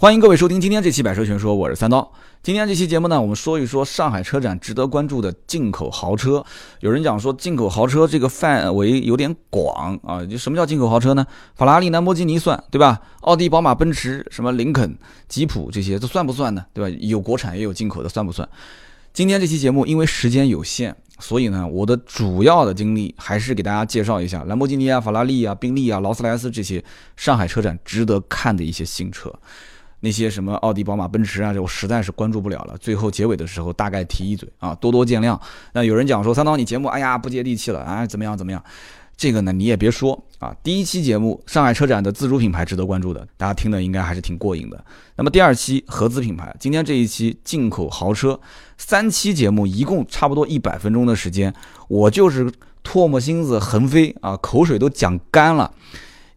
欢迎各位收听今天这期百车全说，我是三刀。今天这期节目呢，我们说一说上海车展值得关注的进口豪车。有人讲说进口豪车这个范围有点广啊，就什么叫进口豪车呢？法拉利、兰博基尼算对吧？奥迪、宝马、奔驰、什么林肯、吉普这些这算不算呢？对吧？有国产也有进口的，算不算？今天这期节目因为时间有限，所以呢，我的主要的精力还是给大家介绍一下兰博基尼啊、法拉利啊、宾利啊、劳斯莱斯这些上海车展值得看的一些新车。那些什么奥迪、宝马、奔驰啊，这我实在是关注不了了。最后结尾的时候大概提一嘴啊，多多见谅。那有人讲说三刀你节目，哎呀不接地气了啊，怎么样怎么样？这个呢你也别说啊。第一期节目上海车展的自主品牌值得关注的，大家听的应该还是挺过瘾的。那么第二期合资品牌，今天这一期进口豪车，三期节目一共差不多一百分钟的时间，我就是唾沫星子横飞啊，口水都讲干了。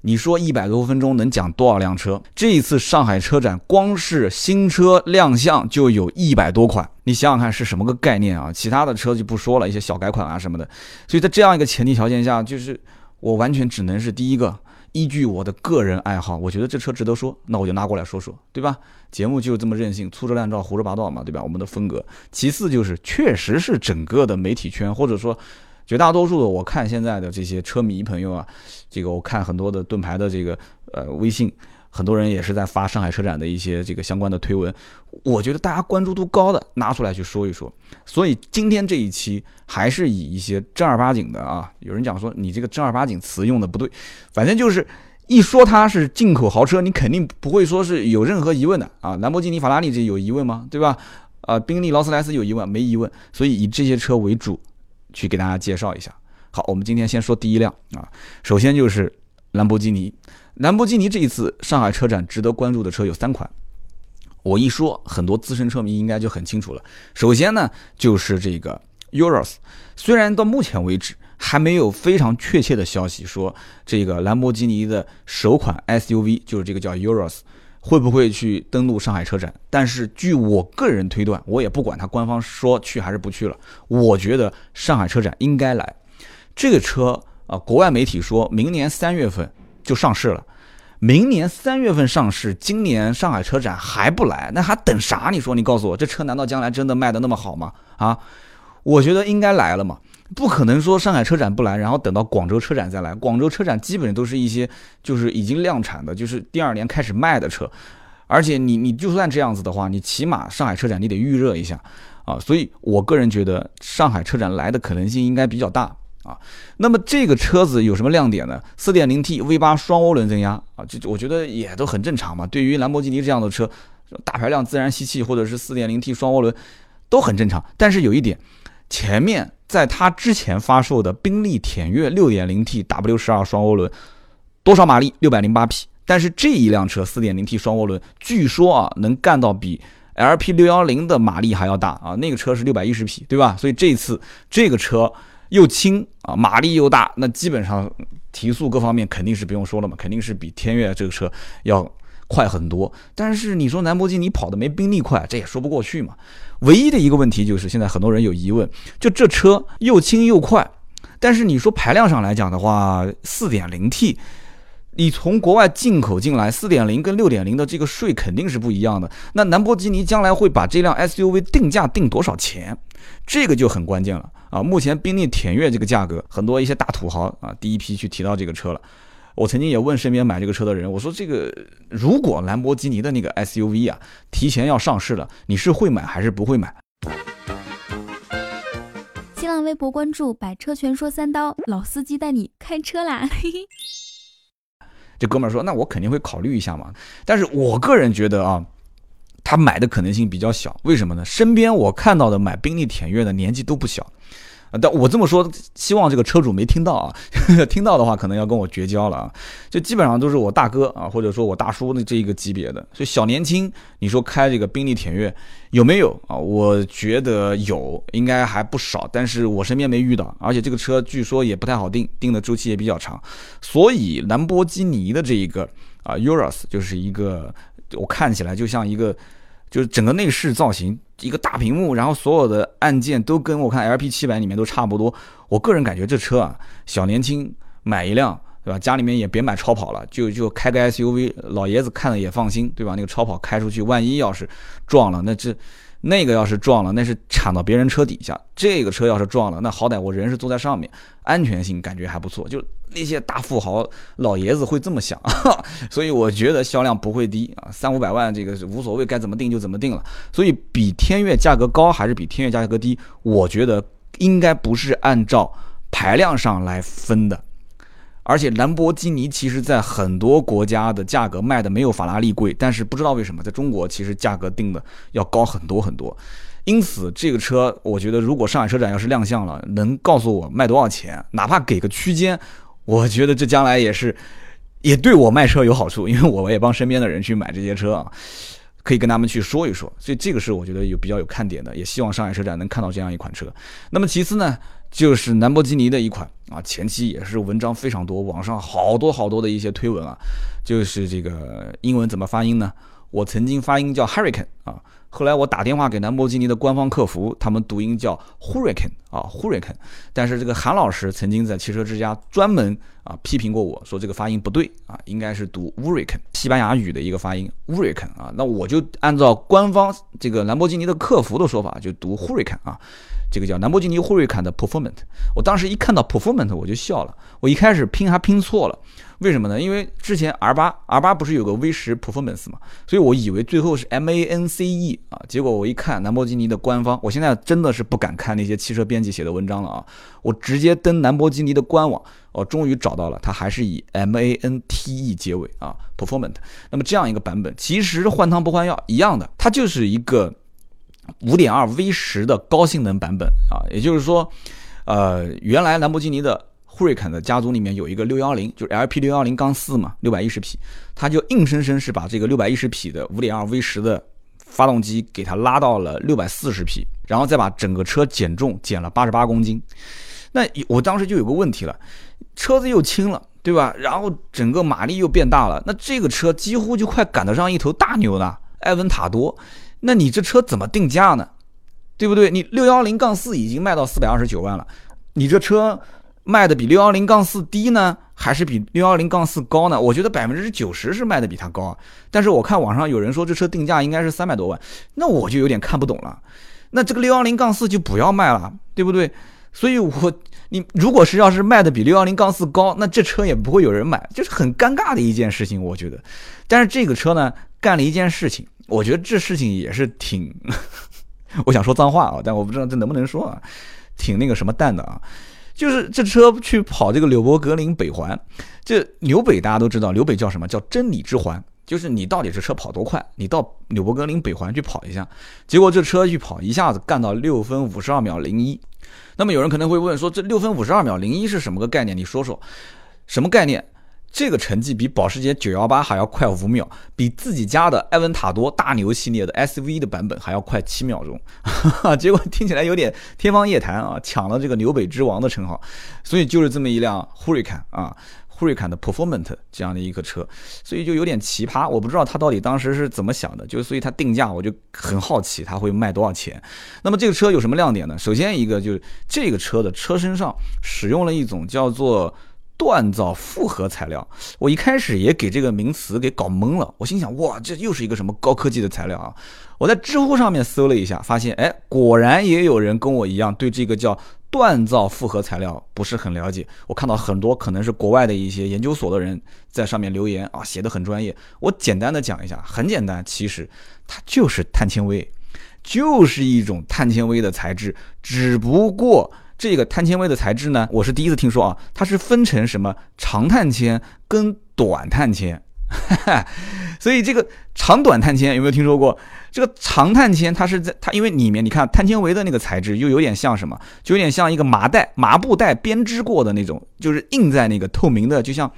你说一百多分钟能讲多少辆车？这一次上海车展，光是新车亮相就有一百多款，你想想看是什么个概念啊？其他的车就不说了，一些小改款啊什么的。所以在这样一个前提条件下，就是我完全只能是第一个，依据我的个人爱好，我觉得这车值得说，那我就拿过来说说，对吧？节目就这么任性，粗制滥造，胡说八道嘛，对吧？我们的风格。其次就是确实是整个的媒体圈，或者说。绝大多数的我看现在的这些车迷朋友啊，这个我看很多的盾牌的这个呃微信，很多人也是在发上海车展的一些这个相关的推文。我觉得大家关注度高的拿出来去说一说。所以今天这一期还是以一些正儿八经的啊，有人讲说你这个正儿八经词用的不对，反正就是一说它是进口豪车，你肯定不会说是有任何疑问的啊。兰博基尼、法拉利这有疑问吗？对吧？啊，宾利、劳斯莱斯有疑问没疑问？所以以这些车为主。去给大家介绍一下。好，我们今天先说第一辆啊，首先就是兰博基尼。兰博基尼这一次上海车展值得关注的车有三款，我一说，很多资深车迷应该就很清楚了。首先呢，就是这个 Urus，虽然到目前为止还没有非常确切的消息说这个兰博基尼的首款 SUV 就是这个叫 Urus。会不会去登陆上海车展？但是据我个人推断，我也不管他官方说去还是不去了。我觉得上海车展应该来。这个车啊，国外媒体说明年三月份就上市了。明年三月份上市，今年上海车展还不来，那还等啥？你说，你告诉我，这车难道将来真的卖的那么好吗？啊，我觉得应该来了嘛。不可能说上海车展不来，然后等到广州车展再来。广州车展基本上都是一些就是已经量产的，就是第二年开始卖的车。而且你你就算这样子的话，你起码上海车展你得预热一下啊。所以我个人觉得上海车展来的可能性应该比较大啊。那么这个车子有什么亮点呢四点零 T V 八双涡轮增压啊，这我觉得也都很正常嘛。对于兰博基尼这样的车，大排量自然吸气或者是四点零 T 双涡轮都很正常。但是有一点，前面。在它之前发售的宾利舔跃 6.0T W12 双涡轮，多少马力？608匹。但是这一辆车 4.0T 双涡轮，据说啊能干到比 LP610 的马力还要大啊，那个车是610匹，对吧？所以这次这个车又轻啊，马力又大，那基本上提速各方面肯定是不用说了嘛，肯定是比天悦这个车要。快很多，但是你说兰博基尼跑的没宾利快，这也说不过去嘛。唯一的一个问题就是，现在很多人有疑问，就这车又轻又快，但是你说排量上来讲的话，四点零 T，你从国外进口进来，四点零跟六点零的这个税肯定是不一样的。那兰博基尼将来会把这辆 SUV 定价定多少钱？这个就很关键了啊。目前宾利添越这个价格，很多一些大土豪啊，第一批去提到这个车了。我曾经也问身边买这个车的人，我说这个如果兰博基尼的那个 SUV 啊提前要上市了，你是会买还是不会买？新浪微博关注“百车全说三刀”，老司机带你开车啦！这哥们儿说，那我肯定会考虑一下嘛。但是我个人觉得啊，他买的可能性比较小，为什么呢？身边我看到的买宾利舔跃的年纪都不小。但我这么说，希望这个车主没听到啊，听到的话可能要跟我绝交了啊。就基本上都是我大哥啊，或者说我大叔的这一个级别的，所以小年轻，你说开这个宾利舔跃有没有啊？我觉得有，应该还不少，但是我身边没遇到，而且这个车据说也不太好定，定的周期也比较长，所以兰博基尼的这一个啊 Urus 就是一个，我看起来就像一个。就是整个内饰造型，一个大屏幕，然后所有的按键都跟我看 LP 七百里面都差不多。我个人感觉这车啊，小年轻买一辆对吧？家里面也别买超跑了，就就开个 SUV，老爷子看了也放心，对吧？那个超跑开出去，万一要是撞了，那这那个要是撞了，那是铲到别人车底下；这个车要是撞了，那好歹我人是坐在上面，安全性感觉还不错。就那些大富豪老爷子会这么想，所以我觉得销量不会低啊，三五百万这个是无所谓，该怎么定就怎么定了。所以比天越价格高还是比天越价格低，我觉得应该不是按照排量上来分的。而且兰博基尼其实在很多国家的价格卖的没有法拉利贵，但是不知道为什么在中国其实价格定的要高很多很多。因此这个车，我觉得如果上海车展要是亮相了，能告诉我卖多少钱，哪怕给个区间，我觉得这将来也是也对我卖车有好处，因为我也帮身边的人去买这些车啊，可以跟他们去说一说。所以这个是我觉得有比较有看点的，也希望上海车展能看到这样一款车。那么其次呢？就是兰博基尼的一款啊，前期也是文章非常多，网上好多好多的一些推文啊，就是这个英文怎么发音呢？我曾经发音叫 Hurricane 啊，后来我打电话给兰博基尼的官方客服，他们读音叫 Hurricane 啊，Hurricane。但是这个韩老师曾经在汽车之家专门啊批评过我说这个发音不对啊，应该是读 Hurricane，西班牙语的一个发音 Hurricane 啊，那我就按照官方这个兰博基尼的客服的说法就读 Hurricane 啊。这个叫兰博基尼惠瑞坎的 Performance，我当时一看到 Performance 我就笑了。我一开始拼还拼错了，为什么呢？因为之前 R 八 R 八不是有个 V 十 Performance 嘛，所以我以为最后是 M A N C E 啊。结果我一看兰博基尼的官方，我现在真的是不敢看那些汽车编辑写的文章了啊！我直接登兰博基尼的官网，我终于找到了，它还是以 M A N T E 结尾啊，Performance。那么这样一个版本，其实换汤不换药一样的，它就是一个。五点二 V 十的高性能版本啊，也就是说，呃，原来兰博基尼的惠瑞坎的家族里面有一个六幺零，就是 LP 六幺零杠四嘛，六百一十匹，它就硬生生是把这个六百一十匹的五点二 V 十的发动机给它拉到了六百四十匹，然后再把整个车减重减了八十八公斤。那我当时就有个问题了，车子又轻了，对吧？然后整个马力又变大了，那这个车几乎就快赶得上一头大牛了，埃文塔多。那你这车怎么定价呢？对不对？你六幺零杠四已经卖到四百二十九万了，你这车卖的比六幺零杠四低呢，还是比六幺零杠四高呢？我觉得百分之九十是卖的比它高啊，但是我看网上有人说这车定价应该是三百多万，那我就有点看不懂了。那这个六幺零杠四就不要卖了，对不对？所以，我你如果是要是卖的比六幺零杠四高，那这车也不会有人买，就是很尴尬的一件事情，我觉得。但是这个车呢，干了一件事情。我觉得这事情也是挺，我想说脏话啊，但我不知道这能不能说啊，挺那个什么蛋的啊，就是这车去跑这个纽博格林北环，这纽北大家都知道，纽北叫什么叫真理之环，就是你到底这车跑多快，你到纽博格林北环去跑一下，结果这车一跑，一下子干到六分五十二秒零一，那么有人可能会问说，这六分五十二秒零一是什么个概念？你说说，什么概念？这个成绩比保时捷918还要快五秒，比自己家的埃文塔多大牛系列的 SUV 的版本还要快七秒钟，结果听起来有点天方夜谭啊，抢了这个纽北之王的称号。所以就是这么一辆 Hurricane 啊，Hurican 的 Performance 这样的一个车，所以就有点奇葩。我不知道他到底当时是怎么想的，就所以他定价我就很好奇他会卖多少钱。那么这个车有什么亮点呢？首先一个就是这个车的车身上使用了一种叫做。锻造复合材料，我一开始也给这个名词给搞懵了。我心想，哇，这又是一个什么高科技的材料啊？我在知乎上面搜了一下，发现，哎，果然也有人跟我一样对这个叫锻造复合材料不是很了解。我看到很多可能是国外的一些研究所的人在上面留言啊，写的很专业。我简单的讲一下，很简单，其实它就是碳纤维，就是一种碳纤维的材质，只不过。这个碳纤维的材质呢，我是第一次听说啊，它是分成什么长碳纤跟短碳纤，所以这个长短碳纤有没有听说过？这个长碳纤它是在它因为里面你看碳纤维的那个材质又有点像什么，就有点像一个麻袋麻布袋编织过的那种，就是印在那个透明的，就像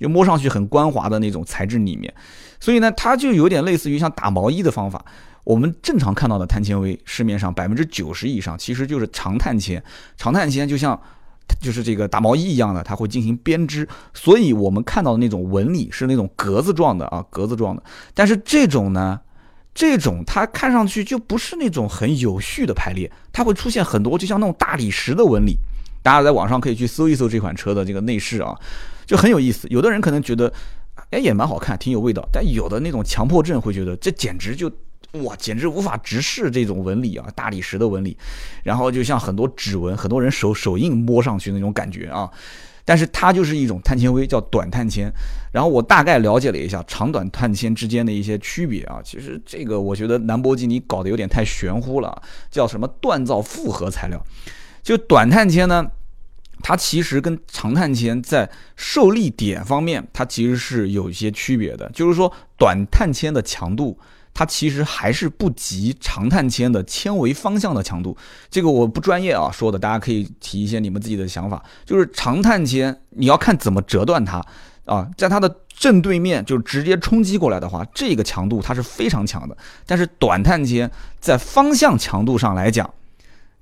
就摸上去很光滑的那种材质里面，所以呢，它就有点类似于像打毛衣的方法。我们正常看到的碳纤维，市面上百分之九十以上其实就是长碳纤。长碳纤就像就是这个打毛衣一样的，它会进行编织，所以我们看到的那种纹理是那种格子状的啊，格子状的。但是这种呢，这种它看上去就不是那种很有序的排列，它会出现很多就像那种大理石的纹理。大家在网上可以去搜一搜这款车的这个内饰啊，就很有意思。有的人可能觉得，哎，也蛮好看，挺有味道。但有的那种强迫症会觉得，这简直就哇，简直无法直视这种纹理啊，大理石的纹理，然后就像很多指纹，很多人手手印摸上去那种感觉啊。但是它就是一种碳纤维，叫短碳纤。然后我大概了解了一下长短碳纤之间的一些区别啊，其实这个我觉得兰博基尼搞得有点太玄乎了，叫什么锻造复合材料。就短碳纤呢，它其实跟长碳纤在受力点方面，它其实是有一些区别的。就是说，短碳纤的强度。它其实还是不及长碳纤的纤维方向的强度，这个我不专业啊说的，大家可以提一些你们自己的想法。就是长碳纤，你要看怎么折断它啊，在它的正对面就直接冲击过来的话，这个强度它是非常强的。但是短碳纤在方向强度上来讲。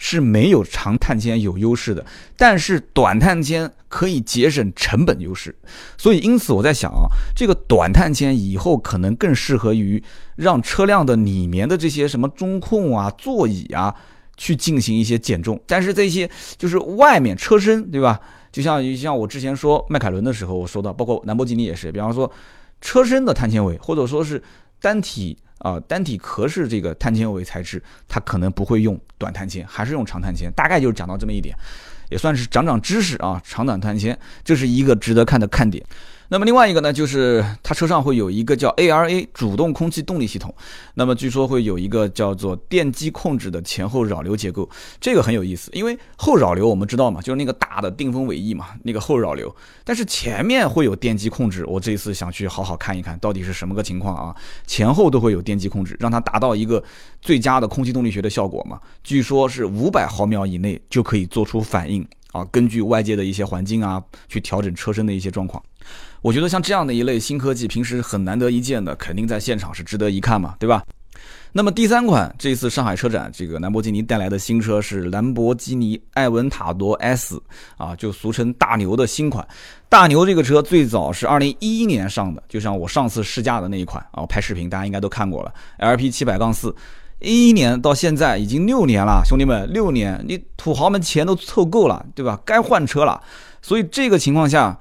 是没有长碳纤有优势的，但是短碳纤可以节省成本优势，所以因此我在想啊，这个短碳纤以后可能更适合于让车辆的里面的这些什么中控啊、座椅啊去进行一些减重，但是这些就是外面车身对吧？就像像我之前说迈凯伦的时候，我说到，包括兰博基尼也是，比方说车身的碳纤维或者说是单体。啊，单体壳是这个碳纤维材质，它可能不会用短碳纤，还是用长碳纤，大概就是讲到这么一点，也算是长长知识啊。长短碳纤，这是一个值得看的看点。那么另外一个呢，就是它车上会有一个叫 ARA 主动空气动力系统。那么据说会有一个叫做电机控制的前后扰流结构，这个很有意思。因为后扰流我们知道嘛，就是那个大的定风尾翼嘛，那个后扰流。但是前面会有电机控制，我这一次想去好好看一看到底是什么个情况啊？前后都会有电机控制，让它达到一个最佳的空气动力学的效果嘛。据说是五百毫秒以内就可以做出反应啊，根据外界的一些环境啊，去调整车身的一些状况。我觉得像这样的一类新科技，平时很难得一见的，肯定在现场是值得一看嘛，对吧？那么第三款，这次上海车展，这个兰博基尼带来的新车是兰博基尼艾文塔多 S，啊，就俗称大牛的新款。大牛这个车最早是二零一一年上的，就像我上次试驾的那一款啊，拍视频大家应该都看过了，LP 七百杠四，一一年到现在已经六年了，兄弟们，六年，你土豪们钱都凑够了，对吧？该换车了，所以这个情况下。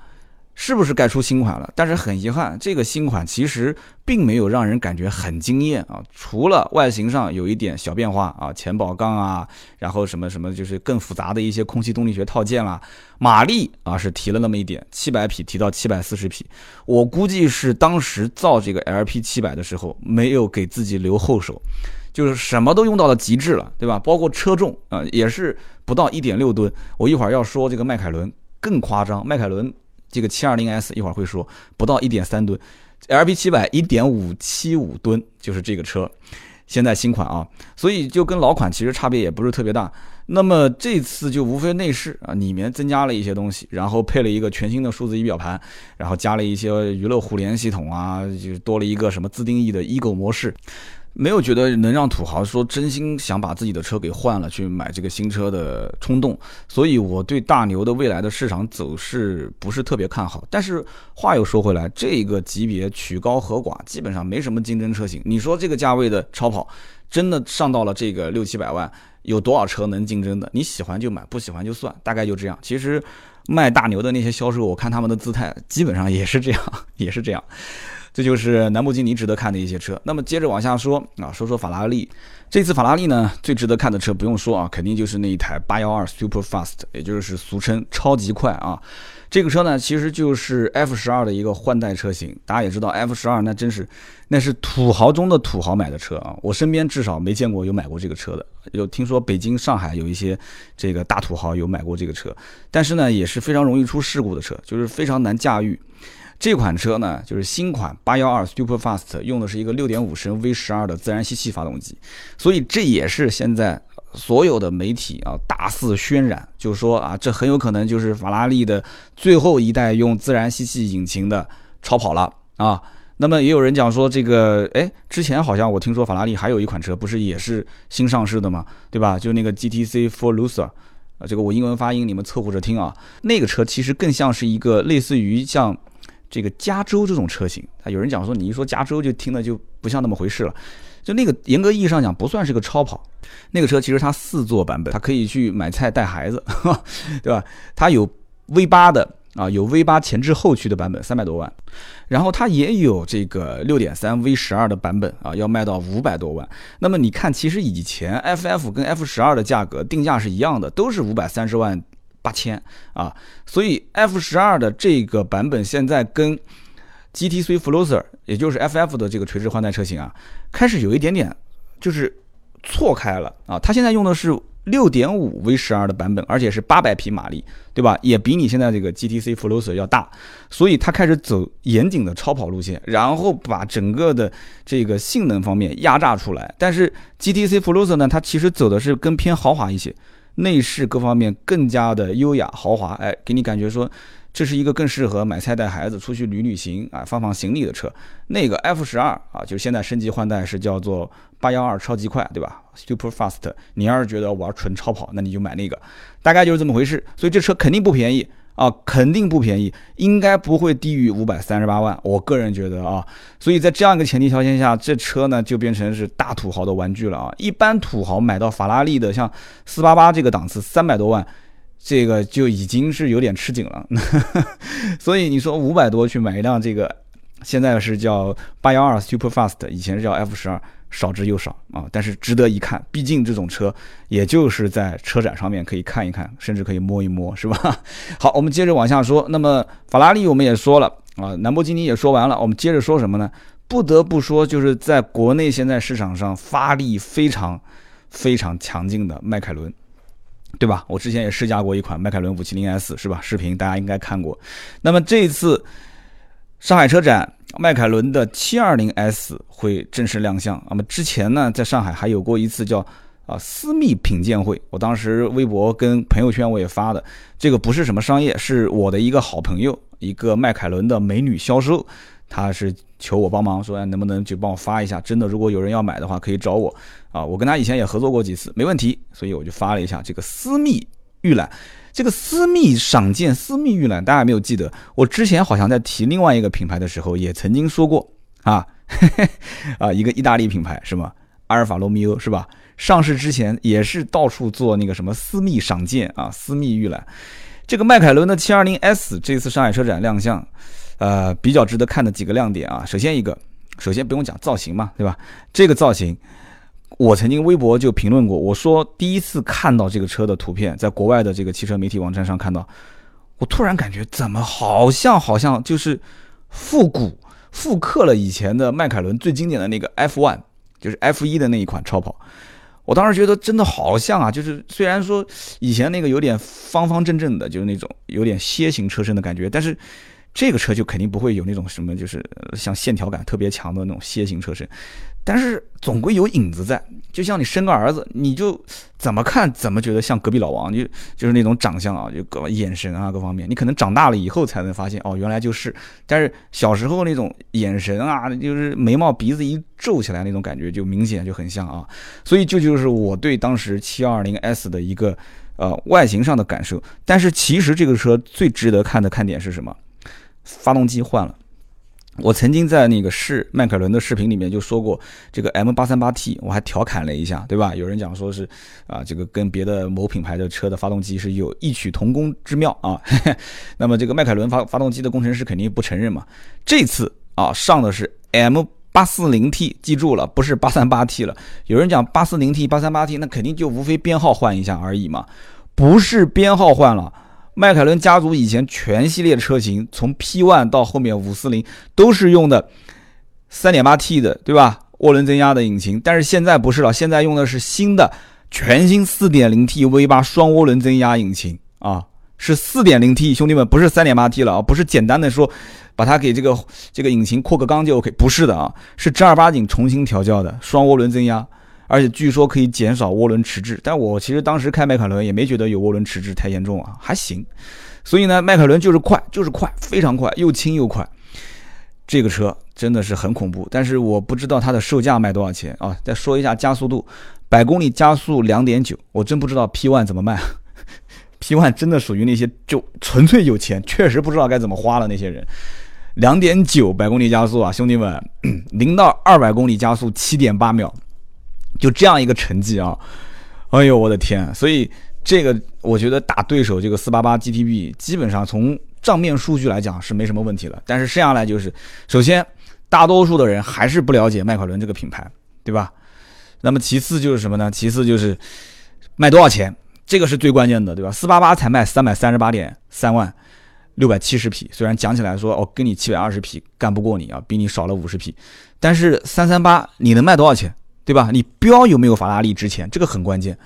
是不是该出新款了？但是很遗憾，这个新款其实并没有让人感觉很惊艳啊。除了外形上有一点小变化啊，前保杠啊，然后什么什么就是更复杂的一些空气动力学套件啦，马力啊是提了那么一点，七百匹提到七百四十匹。我估计是当时造这个 LP 七百的时候没有给自己留后手，就是什么都用到了极致了，对吧？包括车重啊也是不到一点六吨。我一会儿要说这个迈凯伦更夸张，迈凯伦。这个七二零 S 一会儿会说，不到一点三吨，LP 七百一点五七五吨，就是这个车，现在新款啊，所以就跟老款其实差别也不是特别大。那么这次就无非内饰啊，里面增加了一些东西，然后配了一个全新的数字仪表盘，然后加了一些娱乐互联系统啊，就多了一个什么自定义的 Ego 模式。没有觉得能让土豪说真心想把自己的车给换了去买这个新车的冲动，所以我对大牛的未来的市场走势不是特别看好。但是话又说回来，这个级别曲高和寡，基本上没什么竞争车型。你说这个价位的超跑真的上到了这个六七百万，有多少车能竞争的？你喜欢就买，不喜欢就算，大概就这样。其实卖大牛的那些销售，我看他们的姿态基本上也是这样，也是这样。这就是兰博基尼值得看的一些车。那么接着往下说啊，说说法拉利。这次法拉利呢，最值得看的车不用说啊，肯定就是那一台812 Super Fast，也就是俗称超级快啊。这个车呢，其实就是 F 十二的一个换代车型。大家也知道，F 十二那真是那是土豪中的土豪买的车啊。我身边至少没见过有买过这个车的。有听说北京、上海有一些这个大土豪有买过这个车，但是呢，也是非常容易出事故的车，就是非常难驾驭。这款车呢，就是新款八幺二 Super Fast，用的是一个六点五升 V 十二的自然吸气发动机，所以这也是现在所有的媒体啊大肆渲染，就是说啊，这很有可能就是法拉利的最后一代用自然吸气引擎的超跑了啊。那么也有人讲说，这个哎，之前好像我听说法拉利还有一款车，不是也是新上市的吗？对吧？就那个 GTC For Lucer 啊，这个我英文发音你们凑合着听啊。那个车其实更像是一个类似于像。这个加州这种车型，啊，有人讲说，你一说加州就听的就不像那么回事了。就那个严格意义上讲不算是个超跑，那个车其实它四座版本，它可以去买菜带孩子，对吧？它有 V 八的啊，有 V 八前置后驱的版本，三百多万，然后它也有这个六点三 V 十二的版本啊，要卖到五百多万。那么你看，其实以前 FF 跟 F 十二的价格定价是一样的，都是五百三十万八千啊，所以 F 十二的这个版本现在跟 GT3 Flosser，也就是 FF 的这个垂直换代车型啊，开始有一点点就是错开了啊。它现在用的是六点五 V 十二的版本，而且是八百匹马力，对吧？也比你现在这个 GT3 Flosser 要大，所以它开始走严谨的超跑路线，然后把整个的这个性能方面压榨出来。但是 GTC f l o s e r 呢，它其实走的是更偏豪华一些，内饰各方面更加的优雅豪华，哎，给你感觉说。这是一个更适合买菜带孩子出去旅旅行啊，放放行李的车。那个 F 十二啊，就是现在升级换代是叫做八幺二超级快，对吧？Super Fast。你要是觉得玩纯超跑，那你就买那个，大概就是这么回事。所以这车肯定不便宜啊，肯定不便宜，应该不会低于五百三十八万。我个人觉得啊，所以在这样一个前提条件下，这车呢就变成是大土豪的玩具了啊。一般土豪买到法拉利的，像四八八这个档次，三百多万。这个就已经是有点吃紧了，所以你说五百多去买一辆这个，现在是叫八幺二 Super Fast，以前是叫 F 十二，少之又少啊，但是值得一看，毕竟这种车也就是在车展上面可以看一看，甚至可以摸一摸，是吧？好，我们接着往下说，那么法拉利我们也说了啊，兰博基尼也说完了，我们接着说什么呢？不得不说，就是在国内现在市场上发力非常非常强劲的迈凯伦。对吧？我之前也试驾过一款迈凯伦 570S，是吧？视频大家应该看过。那么这次上海车展，迈凯伦的 720S 会正式亮相。那么之前呢，在上海还有过一次叫啊私密品鉴会，我当时微博跟朋友圈我也发的，这个不是什么商业，是我的一个好朋友，一个迈凯伦的美女销售。他是求我帮忙，说哎能不能就帮我发一下？真的，如果有人要买的话，可以找我啊。我跟他以前也合作过几次，没问题。所以我就发了一下这个私密预览，这个私密赏鉴、私密预览，大家有没有记得？我之前好像在提另外一个品牌的时候，也曾经说过啊，啊，一个意大利品牌是吗？阿尔法罗密欧是吧？上市之前也是到处做那个什么私密赏鉴啊、私密预览。这个迈凯伦的 720S 这次上海车展亮相。呃，比较值得看的几个亮点啊，首先一个，首先不用讲造型嘛，对吧？这个造型，我曾经微博就评论过，我说第一次看到这个车的图片，在国外的这个汽车媒体网站上看到，我突然感觉怎么好像好像就是复古复刻了以前的迈凯伦最经典的那个 F1，就是 F1 的那一款超跑，我当时觉得真的好像啊，就是虽然说以前那个有点方方正正的，就是那种有点楔形车身的感觉，但是。这个车就肯定不会有那种什么，就是像线条感特别强的那种楔形车身，但是总归有影子在。就像你生个儿子，你就怎么看怎么觉得像隔壁老王，就就是那种长相啊，就各眼神啊各方面，你可能长大了以后才能发现哦，原来就是。但是小时候那种眼神啊，就是眉毛鼻子一皱起来那种感觉，就明显就很像啊。所以这就是我对当时七二零 S 的一个呃外形上的感受。但是其实这个车最值得看的看点是什么？发动机换了，我曾经在那个试迈凯伦的视频里面就说过，这个 M 八三八 T，我还调侃了一下，对吧？有人讲说是啊，这个跟别的某品牌的车的发动机是有异曲同工之妙啊。那么这个迈凯伦发发动机的工程师肯定不承认嘛。这次啊上的是 M 八四零 T，记住了，不是八三八 T 了。有人讲八四零 T、八三八 T，那肯定就无非编号换一下而已嘛，不是编号换了。迈凯伦家族以前全系列的车型，从 P1 到后面540都是用的 3.8T 的，对吧？涡轮增压的引擎，但是现在不是了，现在用的是新的全新 4.0T V8 双涡轮增压引擎啊，是 4.0T，兄弟们，不是 3.8T 了啊，不是简单的说把它给这个这个引擎扩个缸就 OK，不是的啊，是正儿八经重新调教的双涡轮增压。而且据说可以减少涡轮迟滞，但我其实当时开迈凯伦也没觉得有涡轮迟滞太严重啊，还行。所以呢，迈凯伦就是快，就是快，非常快，又轻又快。这个车真的是很恐怖，但是我不知道它的售价卖多少钱啊。再说一下加速度，百公里加速两点九，我真不知道 P One 怎么卖。P One 真的属于那些就纯粹有钱，确实不知道该怎么花了那些人。两点九百公里加速啊，兄弟们，零到二百公里加速七点八秒，就这样一个成绩啊！哎呦我的天！所以这个我觉得打对手这个四八八 GTB，基本上从账面数据来讲是没什么问题了。但是剩下来就是，首先大多数的人还是不了解迈凯伦这个品牌，对吧？那么其次就是什么呢？其次就是卖多少钱，这个是最关键的，对吧？四八八才卖三百三十八点三万。六百七十匹，虽然讲起来说哦，跟你七百二十匹干不过你啊，比你少了五十匹，但是三三八你能卖多少钱，对吧？你标有没有法拉利值钱，这个很关键。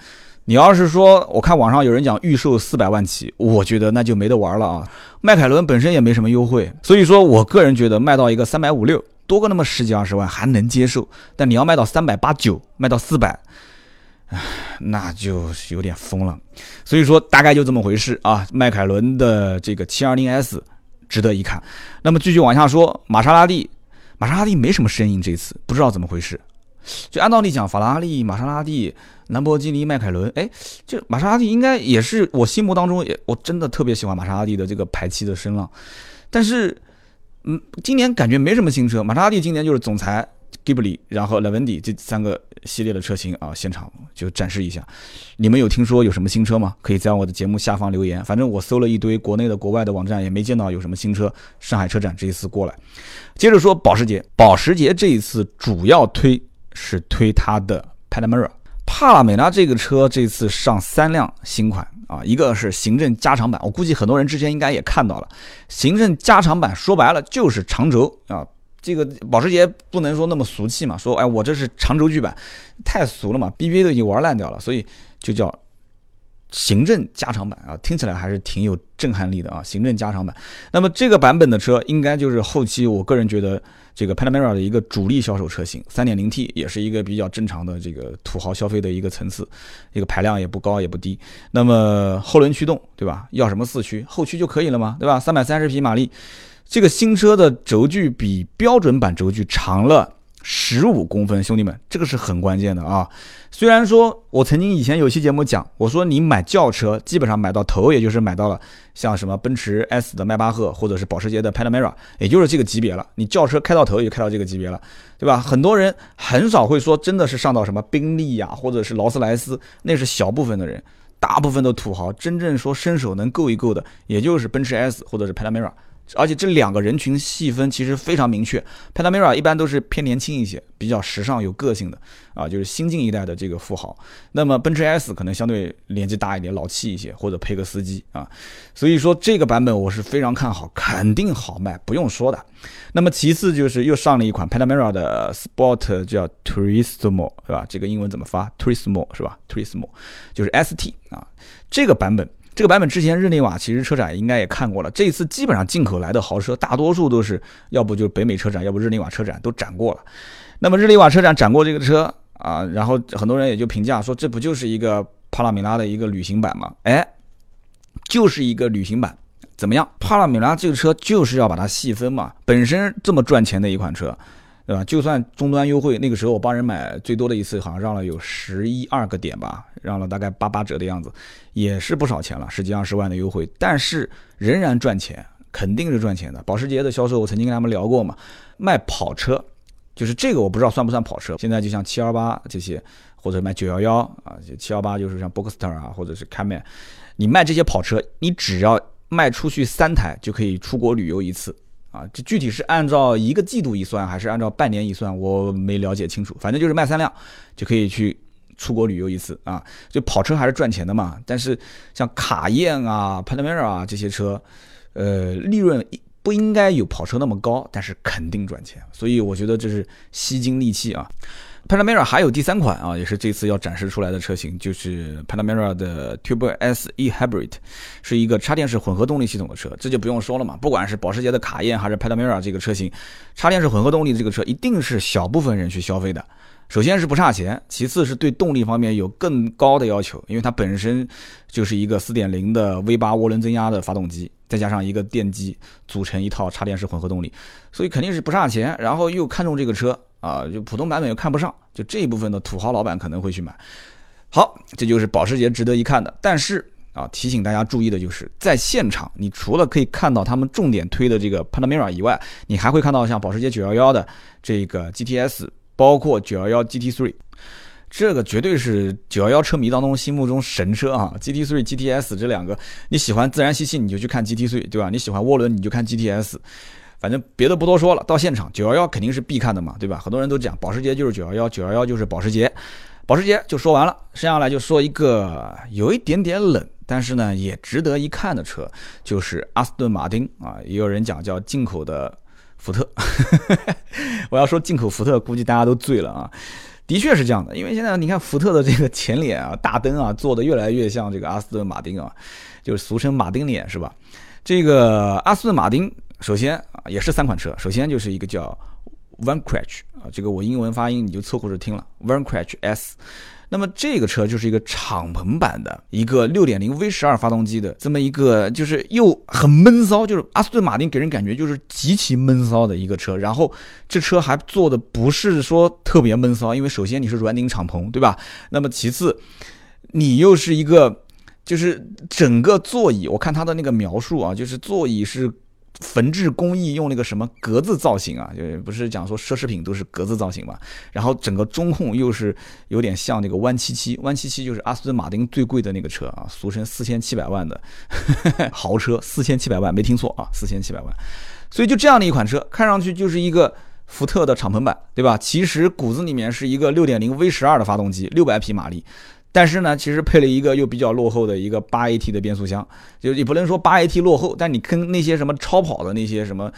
你要是说，我看网上有人讲预售四百万起，我觉得那就没得玩了啊。迈凯伦本身也没什么优惠，所以说我个人觉得卖到一个三百五六，多个那么十几二十万还能接受，但你要卖到三百八九，卖到四百。唉，那就有点疯了，所以说大概就这么回事啊。迈凯伦的这个 720S 值得一看。那么继续往下说，玛莎拉蒂，玛莎拉蒂没什么声音，这次不知道怎么回事。就按道理讲，法拉利、玛莎拉蒂、兰博基尼、迈凯伦，哎，这玛莎拉蒂应该也是我心目当中也我真的特别喜欢玛莎拉蒂的这个排气的声浪。但是，嗯，今年感觉没什么新车。玛莎拉蒂今年就是总裁。Ghibli，然后 Lavendi 这三个系列的车型啊，现场就展示一下。你们有听说有什么新车吗？可以在我的节目下方留言。反正我搜了一堆国内的、国外的网站，也没见到有什么新车。上海车展这一次过来，接着说保时捷。保时捷这一次主要推是推它的 Panamera。帕拉梅拉这个车这次上三辆新款啊，一个是行政加长版，我估计很多人之前应该也看到了。行政加长版说白了就是长轴啊。这个保时捷不能说那么俗气嘛，说哎我这是长轴距版，太俗了嘛，BBA 都已经玩烂掉了，所以就叫行政加长版啊，听起来还是挺有震撼力的啊，行政加长版。那么这个版本的车应该就是后期我个人觉得这个 Panamera 的一个主力销售车型，3.0T 也是一个比较正常的这个土豪消费的一个层次，这个排量也不高也不低。那么后轮驱动对吧？要什么四驱？后驱就可以了吗？对吧？三百三十匹马力。这个新车的轴距比标准版轴距长了十五公分，兄弟们，这个是很关键的啊！虽然说我曾经以前有期节目讲，我说你买轿车基本上买到头，也就是买到了像什么奔驰 S 的迈巴赫，或者是保时捷的 Panamera，也就是这个级别了。你轿车开到头也开到这个级别了，对吧？很多人很少会说真的是上到什么宾利呀，或者是劳斯莱斯，那是小部分的人，大部分的土豪真正说伸手能够一够的，也就是奔驰 S 或者是 Panamera。而且这两个人群细分其实非常明确，Panamera 一般都是偏年轻一些，比较时尚有个性的啊，就是新晋一代的这个富豪。那么奔驰 S 可能相对年纪大一点，老气一些，或者配个司机啊。所以说这个版本我是非常看好，肯定好卖，不用说的。那么其次就是又上了一款 Panamera 的 Sport，叫 Turismo，是吧？这个英文怎么发？Turismo 是吧？Turismo 就是 ST 啊，这个版本。这个版本之前日内瓦其实车展应该也看过了，这一次基本上进口来的豪车大多数都是要不就是北美车展，要不日内瓦车展都展过了。那么日内瓦车展展过这个车啊，然后很多人也就评价说，这不就是一个帕拉米拉的一个旅行版吗？哎，就是一个旅行版，怎么样？帕拉米拉这个车就是要把它细分嘛，本身这么赚钱的一款车。对吧？就算终端优惠，那个时候我帮人买最多的一次，好像让了有十一二个点吧，让了大概八八折的样子，也是不少钱了，十几二十万的优惠，但是仍然赚钱，肯定是赚钱的。保时捷的销售，我曾经跟他们聊过嘛，卖跑车，就是这个我不知道算不算跑车。现在就像七幺八这些，或者卖九幺幺啊，七幺八就是像 Boxster 啊，或者是 Cayman，你卖这些跑车，你只要卖出去三台就可以出国旅游一次。啊，这具体是按照一个季度一算，还是按照半年一算，我没了解清楚。反正就是卖三辆就可以去出国旅游一次啊。就跑车还是赚钱的嘛。但是像卡宴啊、Panamera 啊这些车，呃，利润不应该有跑车那么高，但是肯定赚钱。所以我觉得这是吸金利器啊。Panamera 还有第三款啊，也是这次要展示出来的车型，就是 Panamera 的 Turbo S E Hybrid，是一个插电式混合动力系统的车，这就不用说了嘛。不管是保时捷的卡宴还是 Panamera 这个车型，插电式混合动力这个车一定是小部分人去消费的。首先是不差钱，其次是对动力方面有更高的要求，因为它本身就是一个4.0的 V8 涡轮增压的发动机，再加上一个电机组成一套插电式混合动力，所以肯定是不差钱。然后又看中这个车。啊，就普通版本又看不上，就这一部分的土豪老板可能会去买。好，这就是保时捷值得一看的。但是啊，提醒大家注意的就是，在现场，你除了可以看到他们重点推的这个 Panamera 以外，你还会看到像保时捷911的这个 GTS，包括911 GT3，这个绝对是911车迷当中心目中神车啊！GT3、GTS 这两个，你喜欢自然吸气你就去看 GT3，对吧？你喜欢涡轮你就看 GTS，反正别的不多说了，到现场911肯定是必看的嘛，对吧？很多人都讲保时捷就是911，911就是保时捷。保时捷就说完了，剩下来就说一个有一点点冷，但是呢也值得一看的车，就是阿斯顿马丁啊，也有人讲叫进口的福特。我要说进口福特，估计大家都醉了啊。的确是这样的，因为现在你看福特的这个前脸啊、大灯啊做的越来越像这个阿斯顿马丁啊，就是俗称马丁脸是吧？这个阿斯顿马丁首先啊也是三款车，首先就是一个叫。Vanquish 啊，这个我英文发音你就凑合着听了。Vanquish S，那么这个车就是一个敞篷版的一个6.0 V12 发动机的这么一个，就是又很闷骚，就是阿斯顿马丁给人感觉就是极其闷骚的一个车。然后这车还做的不是说特别闷骚，因为首先你是软顶敞篷，对吧？那么其次，你又是一个，就是整个座椅，我看它的那个描述啊，就是座椅是。缝制工艺用那个什么格子造型啊，就不是讲说奢侈品都是格子造型嘛。然后整个中控又是有点像那个弯七七，弯七七就是阿斯顿马丁最贵的那个车啊，俗称四千七百万的 豪车，四千七百万没听错啊，四千七百万。所以就这样的一款车，看上去就是一个福特的敞篷版，对吧？其实骨子里面是一个六点零 V 十二的发动机，六百匹马力。但是呢，其实配了一个又比较落后的一个八 AT 的变速箱，就也不能说八 AT 落后，但你跟那些什么超跑的那些什么，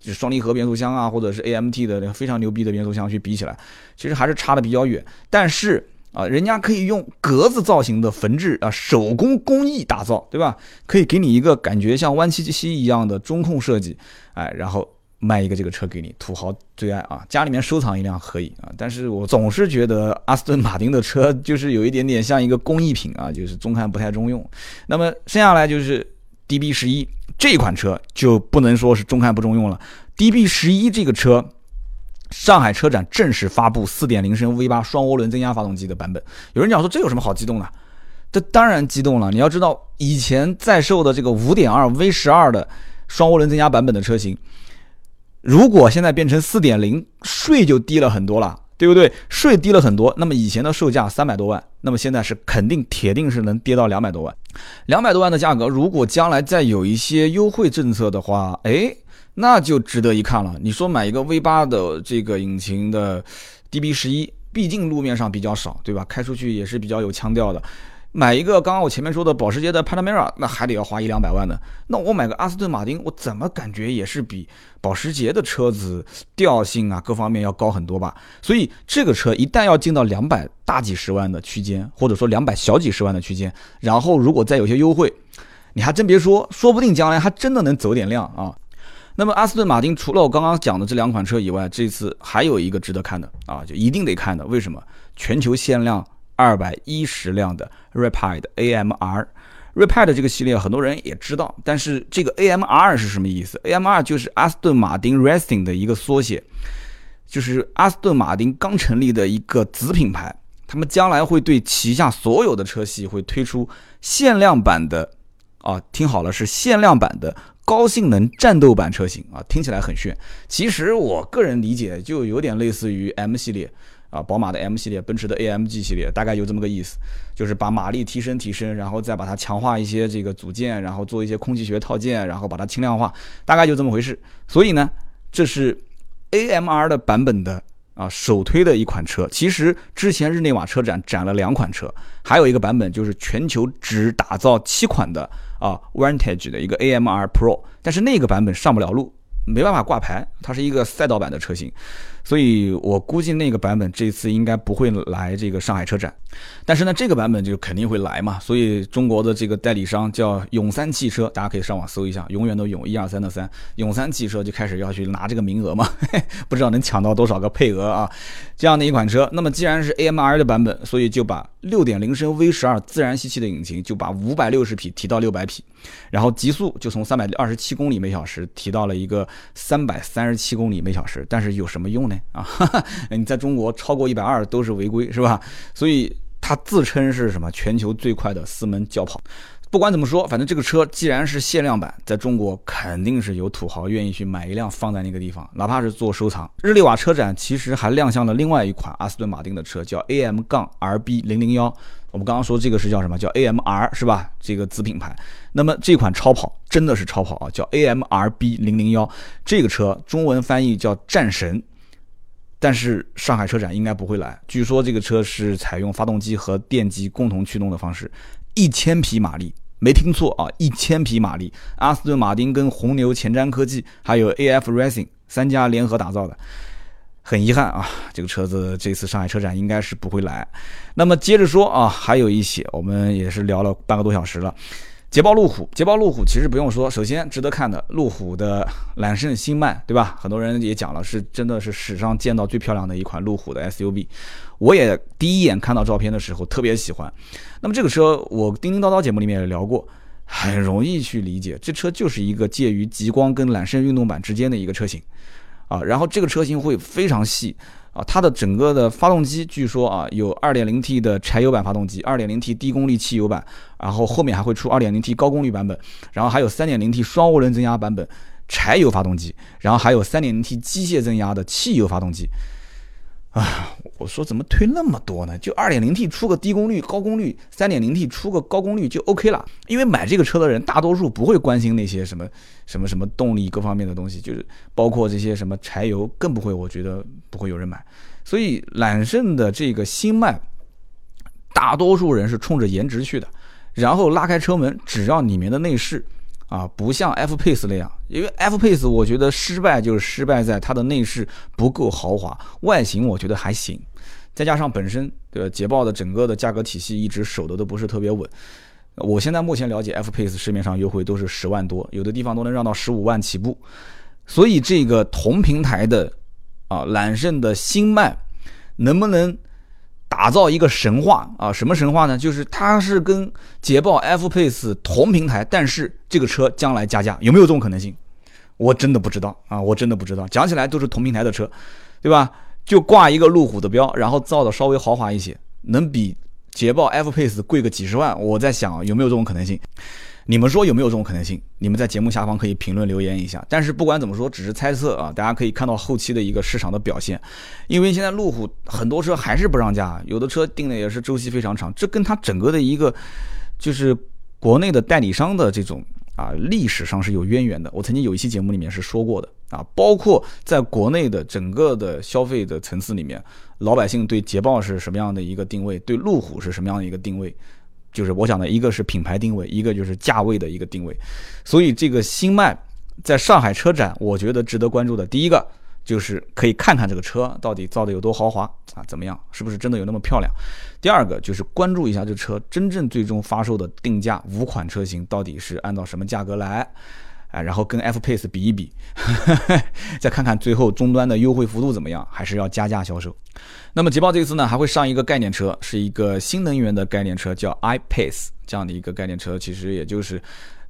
就双离合变速箱啊，或者是 AMT 的非常牛逼的变速箱去比起来，其实还是差的比较远。但是啊，人家可以用格子造型的缝制啊，手工工艺打造，对吧？可以给你一个感觉像弯七七一样的中控设计，哎，然后。卖一个这个车给你，土豪最爱啊！家里面收藏一辆可以啊，但是我总是觉得阿斯顿马丁的车就是有一点点像一个工艺品啊，就是中看不太中用。那么剩下来就是 DB 十一这款车就不能说是中看不中用了。DB 十一这个车，上海车展正式发布4.0升 V8 双涡轮增压发动机的版本。有人讲说这有什么好激动的？这当然激动了。你要知道以前在售的这个5.2 V12 的双涡轮增压版本的车型。如果现在变成四点零，税就低了很多了，对不对？税低了很多，那么以前的售价三百多万，那么现在是肯定铁定是能跌到两百多万。两百多万的价格，如果将来再有一些优惠政策的话，哎，那就值得一看了。你说买一个 V 八的这个引擎的 DB 十一，毕竟路面上比较少，对吧？开出去也是比较有腔调的。买一个刚刚我前面说的保时捷的 Panamera，那还得要花一两百万呢。那我买个阿斯顿马丁，我怎么感觉也是比保时捷的车子调性啊各方面要高很多吧？所以这个车一旦要进到两百大几十万的区间，或者说两百小几十万的区间，然后如果再有些优惠，你还真别说，说不定将来还真的能走点量啊。那么阿斯顿马丁除了我刚刚讲的这两款车以外，这次还有一个值得看的啊，就一定得看的。为什么？全球限量。二百一十辆的 Rapid AMR。Rapid 这个系列很多人也知道，但是这个 AMR 是什么意思？AMR 就是阿斯顿马丁 Racing 的一个缩写，就是阿斯顿马丁刚成立的一个子品牌，他们将来会对旗下所有的车系会推出限量版的，啊，听好了，是限量版的高性能战斗版车型啊，听起来很炫，其实我个人理解就有点类似于 M 系列。啊，宝马的 M 系列，奔驰的 AMG 系列，大概就这么个意思，就是把马力提升提升，然后再把它强化一些这个组件，然后做一些空气学套件，然后把它轻量化，大概就这么回事。所以呢，这是 AMR 的版本的啊首推的一款车。其实之前日内瓦车展展了两款车，还有一个版本就是全球只打造七款的啊 Vantage 的一个 AMR Pro，但是那个版本上不了路，没办法挂牌，它是一个赛道版的车型。所以我估计那个版本这次应该不会来这个上海车展，但是呢，这个版本就肯定会来嘛。所以中国的这个代理商叫永三汽车，大家可以上网搜一下，永远的永，一二三的三，永三汽车就开始要去拿这个名额嘛，不知道能抢到多少个配额啊。这样的一款车，那么既然是 AMR 的版本，所以就把六点零升 V 十二自然吸气的引擎就把五百六十匹提到六百匹，然后极速就从三百二十七公里每小时提到了一个三百三十七公里每小时，但是有什么用呢？啊，你在中国超过一百二都是违规，是吧？所以它自称是什么全球最快的四门轿跑。不管怎么说，反正这个车既然是限量版，在中国肯定是有土豪愿意去买一辆放在那个地方，哪怕是做收藏。日内瓦车展其实还亮相了另外一款阿斯顿马丁的车，叫 AM- 杠 RB 零零幺。我们刚刚说这个是叫什么？叫 AMR 是吧？这个子品牌。那么这款超跑真的是超跑啊，叫 AMRB 零零幺。这个车中文翻译叫战神，但是上海车展应该不会来。据说这个车是采用发动机和电机共同驱动的方式。一千匹马力，没听错啊！一千匹马力，阿斯顿马丁跟红牛、前瞻科技还有 AF Racing 三家联合打造的。很遗憾啊，这个车子这次上海车展应该是不会来。那么接着说啊，还有一些，我们也是聊了半个多小时了。捷豹路虎，捷豹路虎其实不用说，首先值得看的路虎的揽胜星脉，对吧？很多人也讲了，是真的是史上见到最漂亮的一款路虎的 SUV。我也第一眼看到照片的时候特别喜欢。那么这个车我叮叮叨叨节目里面也聊过，很容易去理解，这车就是一个介于极光跟揽胜运动版之间的一个车型啊。然后这个车型会非常细啊，它的整个的发动机据说啊有 2.0T 的柴油版发动机，2.0T 低功率汽油版，然后后面还会出 2.0T 高功率版本，然后还有 3.0T 双涡轮增压版本柴油发动机，然后还有 3.0T 机械增压的汽油发动机。啊，我说怎么推那么多呢？就二点零 T 出个低功率、高功率，三点零 T 出个高功率就 OK 了。因为买这个车的人大多数不会关心那些什么什么什么动力各方面的东西，就是包括这些什么柴油更不会，我觉得不会有人买。所以揽胜的这个新迈，大多数人是冲着颜值去的，然后拉开车门，只要里面的内饰。啊，不像 F Pace 那样，因为 F Pace 我觉得失败就是失败在它的内饰不够豪华，外形我觉得还行，再加上本身对吧，捷豹的整个的价格体系一直守的都不是特别稳。我现在目前了解 F Pace 市面上优惠都是十万多，有的地方都能让到十五万起步，所以这个同平台的啊揽胜的新迈能不能？打造一个神话啊！什么神话呢？就是它是跟捷豹 F Pace 同平台，但是这个车将来加价，有没有这种可能性？我真的不知道啊！我真的不知道。讲起来都是同平台的车，对吧？就挂一个路虎的标，然后造的稍微豪华一些，能比捷豹 F Pace 贵个几十万？我在想有没有这种可能性？你们说有没有这种可能性？你们在节目下方可以评论留言一下。但是不管怎么说，只是猜测啊。大家可以看到后期的一个市场的表现，因为现在路虎很多车还是不让价，有的车定的也是周期非常长，这跟它整个的一个就是国内的代理商的这种啊历史上是有渊源的。我曾经有一期节目里面是说过的啊，包括在国内的整个的消费的层次里面，老百姓对捷豹是什么样的一个定位，对路虎是什么样的一个定位。就是我讲的一个是品牌定位，一个就是价位的一个定位，所以这个新迈在上海车展，我觉得值得关注的第一个就是可以看看这个车到底造的有多豪华啊，怎么样，是不是真的有那么漂亮？第二个就是关注一下这车真正最终发售的定价，五款车型到底是按照什么价格来？哎，然后跟 F Pace 比一比，再看看最后终端的优惠幅度怎么样，还是要加价销售。那么捷豹这次呢，还会上一个概念车，是一个新能源的概念车，叫 i Pace 这样的一个概念车，其实也就是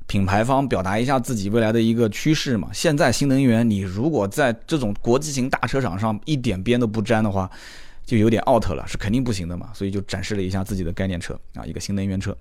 品牌方表达一下自己未来的一个趋势嘛。现在新能源，你如果在这种国际型大车厂上一点边都不沾的话，就有点 out 了，是肯定不行的嘛。所以就展示了一下自己的概念车啊，一个新能源车。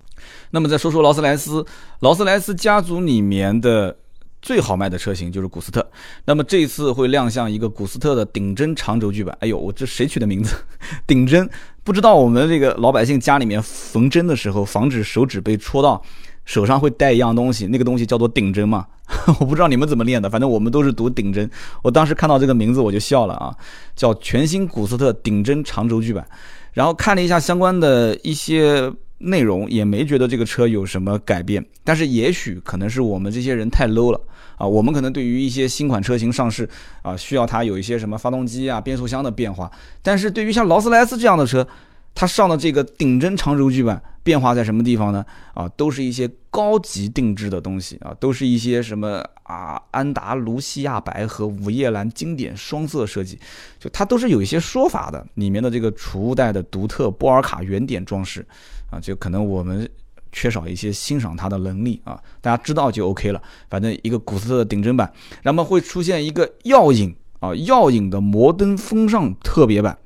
那么再说说劳斯莱斯，劳斯莱斯家族里面的。最好卖的车型就是古斯特，那么这一次会亮相一个古斯特的顶针长轴距版。哎呦，我这谁取的名字？顶针，不知道我们这个老百姓家里面缝针的时候，防止手指被戳到，手上会带一样东西，那个东西叫做顶针嘛？我不知道你们怎么练的，反正我们都是读顶针。我当时看到这个名字我就笑了啊，叫全新古斯特顶针长轴距版。然后看了一下相关的一些。内容也没觉得这个车有什么改变，但是也许可能是我们这些人太 low 了啊！我们可能对于一些新款车型上市啊，需要它有一些什么发动机啊、变速箱的变化，但是对于像劳斯莱斯这样的车，它上的这个顶针长轴距版变化在什么地方呢？啊，都是一些高级定制的东西啊，都是一些什么啊，安达卢西亚白和午夜蓝经典双色设计，就它都是有一些说法的，里面的这个储物袋的独特波尔卡圆点装饰。啊，就可能我们缺少一些欣赏它的能力啊，大家知道就 OK 了。反正一个古斯特的顶针版，那么会出现一个耀影啊，耀影的摩登风尚特别版。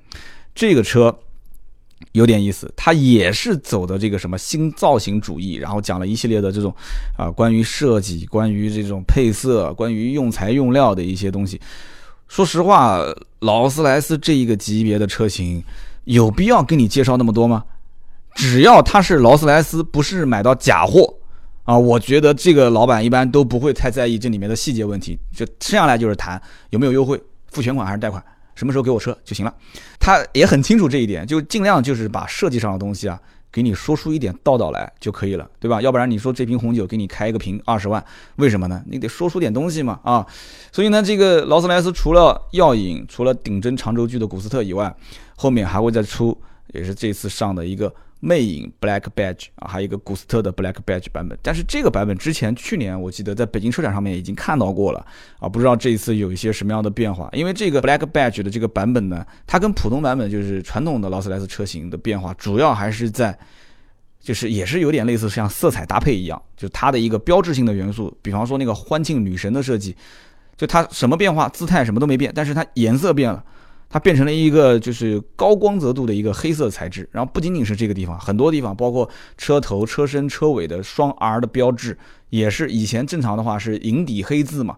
这个车有点意思，它也是走的这个什么新造型主义，然后讲了一系列的这种啊关于设计、关于这种配色、关于用材用料的一些东西。说实话，劳斯莱斯这一个级别的车型，有必要跟你介绍那么多吗？只要它是劳斯莱斯，不是买到假货啊，我觉得这个老板一般都不会太在意这里面的细节问题，就剩下来就是谈有没有优惠、付全款还是贷款，什么时候给我车就行了。他也很清楚这一点，就尽量就是把设计上的东西啊。给你说出一点道道来就可以了，对吧？要不然你说这瓶红酒给你开一个瓶二十万，为什么呢？你得说出点东西嘛啊！所以呢，这个劳斯莱斯除了耀影、除了顶针长轴距的古斯特以外，后面还会再出，也是这次上的一个。魅影 Black Badge 啊，还有一个古斯特的 Black Badge 版本，但是这个版本之前去年我记得在北京车展上面已经看到过了啊，不知道这一次有一些什么样的变化。因为这个 Black Badge 的这个版本呢，它跟普通版本就是传统的劳斯莱斯车型的变化，主要还是在，就是也是有点类似像色彩搭配一样，就它的一个标志性的元素，比方说那个欢庆女神的设计，就它什么变化，姿态什么都没变，但是它颜色变了。它变成了一个就是高光泽度的一个黑色材质，然后不仅仅是这个地方，很多地方包括车头、车身、车尾的双 R 的标志，也是以前正常的话是银底黑字嘛，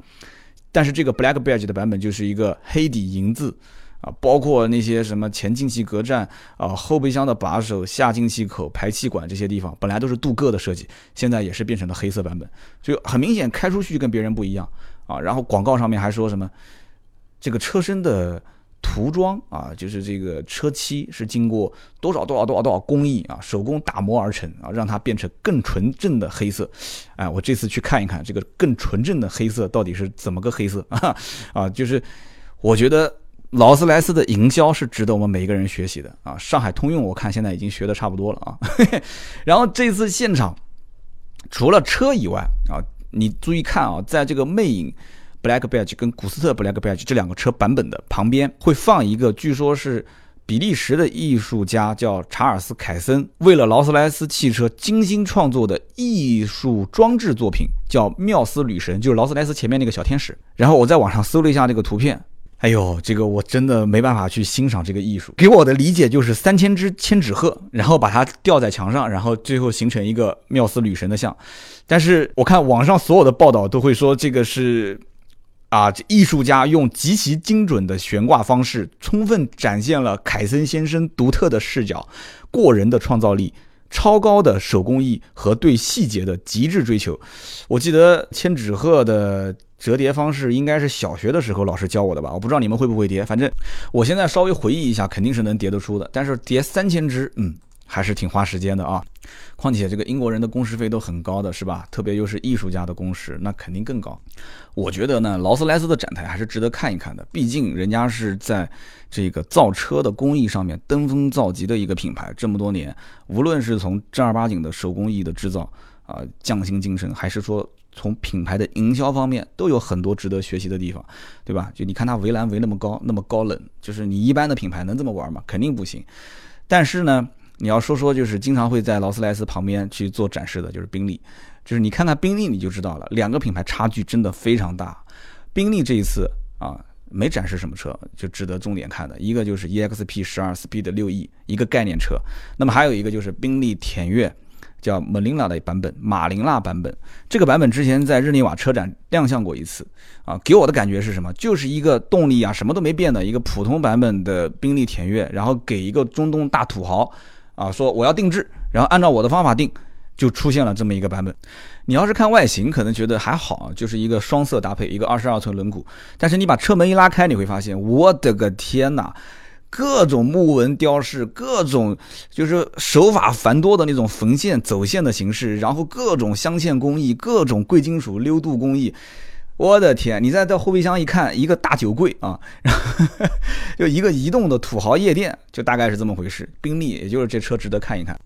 但是这个 Black Badge 的版本就是一个黑底银字啊，包括那些什么前进气格栅啊、后备箱的把手、下进气口、排气管这些地方，本来都是镀铬的设计，现在也是变成了黑色版本，就很明显开出去跟别人不一样啊。然后广告上面还说什么这个车身的。涂装啊，就是这个车漆是经过多少多少多少多少工艺啊，手工打磨而成啊，让它变成更纯正的黑色。哎，我这次去看一看这个更纯正的黑色到底是怎么个黑色啊？啊，就是我觉得劳斯莱斯的营销是值得我们每一个人学习的啊。上海通用我看现在已经学的差不多了啊。然后这次现场除了车以外啊，你注意看啊，在这个魅影。Black Badge 跟古斯特 Black Badge 这两个车版本的旁边会放一个，据说是比利时的艺术家叫查尔斯凯森为了劳斯莱斯汽车精心创作的艺术装置作品，叫缪斯女神，就是劳斯莱斯前面那个小天使。然后我在网上搜了一下这个图片，哎呦，这个我真的没办法去欣赏这个艺术。给我的理解就是三千只千纸鹤，然后把它吊在墙上，然后最后形成一个缪斯女神的像。但是我看网上所有的报道都会说这个是。啊，艺术家用极其精准的悬挂方式，充分展现了凯森先生独特的视角、过人的创造力、超高的手工艺和对细节的极致追求。我记得千纸鹤的折叠方式应该是小学的时候老师教我的吧？我不知道你们会不会叠，反正我现在稍微回忆一下，肯定是能叠得出的。但是叠三千只，嗯。还是挺花时间的啊，况且这个英国人的工时费都很高的，是吧？特别又是艺术家的工时，那肯定更高。我觉得呢，劳斯莱斯的展台还是值得看一看的，毕竟人家是在这个造车的工艺上面登峰造极的一个品牌，这么多年，无论是从正儿八经的手工艺的制造啊匠心精神，还是说从品牌的营销方面，都有很多值得学习的地方，对吧？就你看它围栏围那么高，那么高冷，就是你一般的品牌能这么玩吗？肯定不行。但是呢。你要说说，就是经常会在劳斯莱斯旁边去做展示的，就是宾利。就是你看看宾利，你就知道了，两个品牌差距真的非常大。宾利这一次啊，没展示什么车，就值得重点看的一个就是 EXP 十二 Speed 六 E，一个概念车。那么还有一个就是宾利田悦，叫 m a l i n a 的版本，马琳娜版本。这个版本之前在日内瓦车展亮相过一次啊，给我的感觉是什么？就是一个动力啊什么都没变的一个普通版本的宾利田悦，然后给一个中东大土豪。啊，说我要定制，然后按照我的方法定，就出现了这么一个版本。你要是看外形，可能觉得还好，就是一个双色搭配，一个二十二寸轮毂。但是你把车门一拉开，你会发现，我的个天哪，各种木纹雕饰，各种就是手法繁多的那种缝线走线的形式，然后各种镶嵌工艺，各种贵金属溜镀工艺。我的天！你再到后备箱一看，一个大酒柜啊，然 后就一个移动的土豪夜店，就大概是这么回事。宾利，也就是这车值得看一看。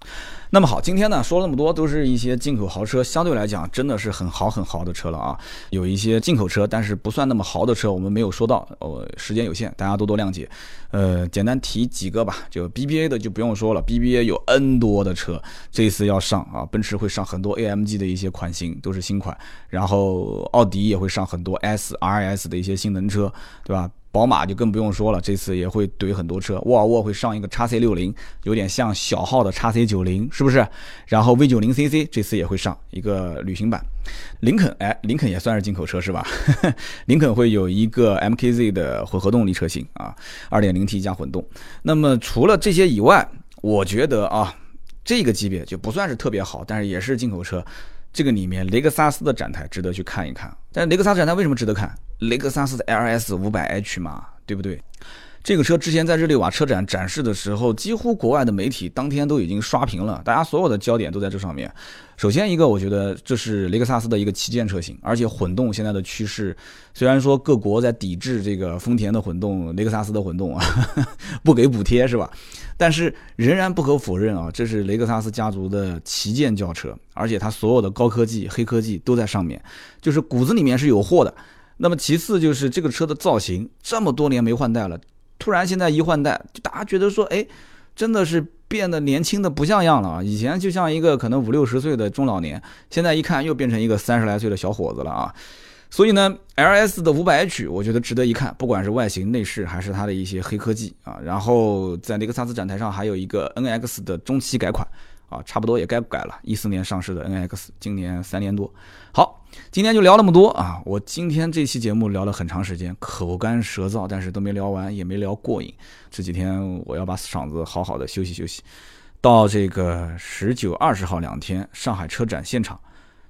那么好，今天呢说了那么多，都是一些进口豪车，相对来讲真的是很豪很豪的车了啊。有一些进口车，但是不算那么豪的车，我们没有说到，呃，时间有限，大家多多谅解。呃，简单提几个吧，就 BBA 的就不用说了，BBA 有 N 多的车，这一次要上啊，奔驰会上很多 AMG 的一些款型，都是新款，然后奥迪也会上很多 S、RS 的一些性能车，对吧？宝马就更不用说了，这次也会怼很多车，沃尔沃会上一个 x C 六零，有点像小号的 x C 九零，是不是？然后 V 九零 CC 这次也会上一个旅行版，林肯，哎，林肯也算是进口车是吧？林肯会有一个 MKZ 的混合动力车型啊，二点零 T 加混动。那么除了这些以外，我觉得啊，这个级别就不算是特别好，但是也是进口车。这个里面雷克萨斯的展台值得去看一看。但雷克萨斯展台为什么值得看？雷克萨斯的 LS 五百 H 嘛，对不对？这个车之前在日内瓦车展展示的时候，几乎国外的媒体当天都已经刷屏了，大家所有的焦点都在这上面。首先一个，我觉得这是雷克萨斯的一个旗舰车型，而且混动现在的趋势，虽然说各国在抵制这个丰田的混动、雷克萨斯的混动啊，不给补贴是吧？但是仍然不可否认啊，这是雷克萨斯家族的旗舰轿车，而且它所有的高科技、黑科技都在上面，就是骨子里面是有货的。那么其次就是这个车的造型，这么多年没换代了。突然现在一换代，就大家觉得说，哎，真的是变得年轻的不像样了啊！以前就像一个可能五六十岁的中老年，现在一看又变成一个三十来岁的小伙子了啊！所以呢，L S 的五百 H 我觉得值得一看，不管是外形、内饰还是它的一些黑科技啊。然后在雷克萨斯展台上还有一个 N X 的中期改款。啊，差不多也该改了。一四年上市的 NX，今年三年多。好，今天就聊那么多啊！我今天这期节目聊了很长时间，口干舌燥，但是都没聊完，也没聊过瘾。这几天我要把嗓子好好的休息休息。到这个十九、二十号两天，上海车展现场，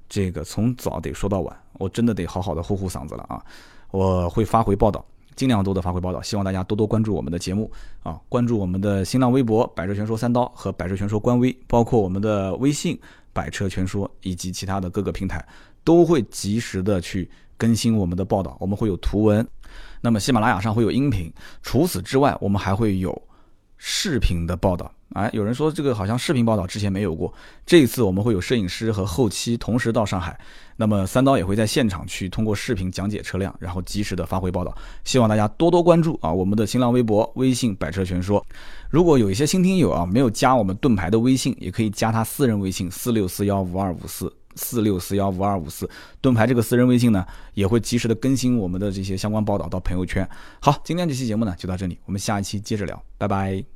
这个从早得说到晚，我真的得好好的护护嗓子了啊！我会发回报道。尽量多的发回报道，希望大家多多关注我们的节目啊，关注我们的新浪微博“百车全说三刀”和“百车全说官微”，包括我们的微信“百车全说”以及其他的各个平台，都会及时的去更新我们的报道。我们会有图文，那么喜马拉雅上会有音频，除此之外，我们还会有视频的报道。哎，有人说这个好像视频报道之前没有过，这一次我们会有摄影师和后期同时到上海，那么三刀也会在现场去通过视频讲解车辆，然后及时的发回报道，希望大家多多关注啊！我们的新浪微博、微信“百车全说”，如果有一些新听友啊没有加我们盾牌的微信，也可以加他私人微信四六四幺五二五四四六四幺五二五四，盾牌这个私人微信呢也会及时的更新我们的这些相关报道到朋友圈。好，今天这期节目呢就到这里，我们下一期接着聊，拜拜。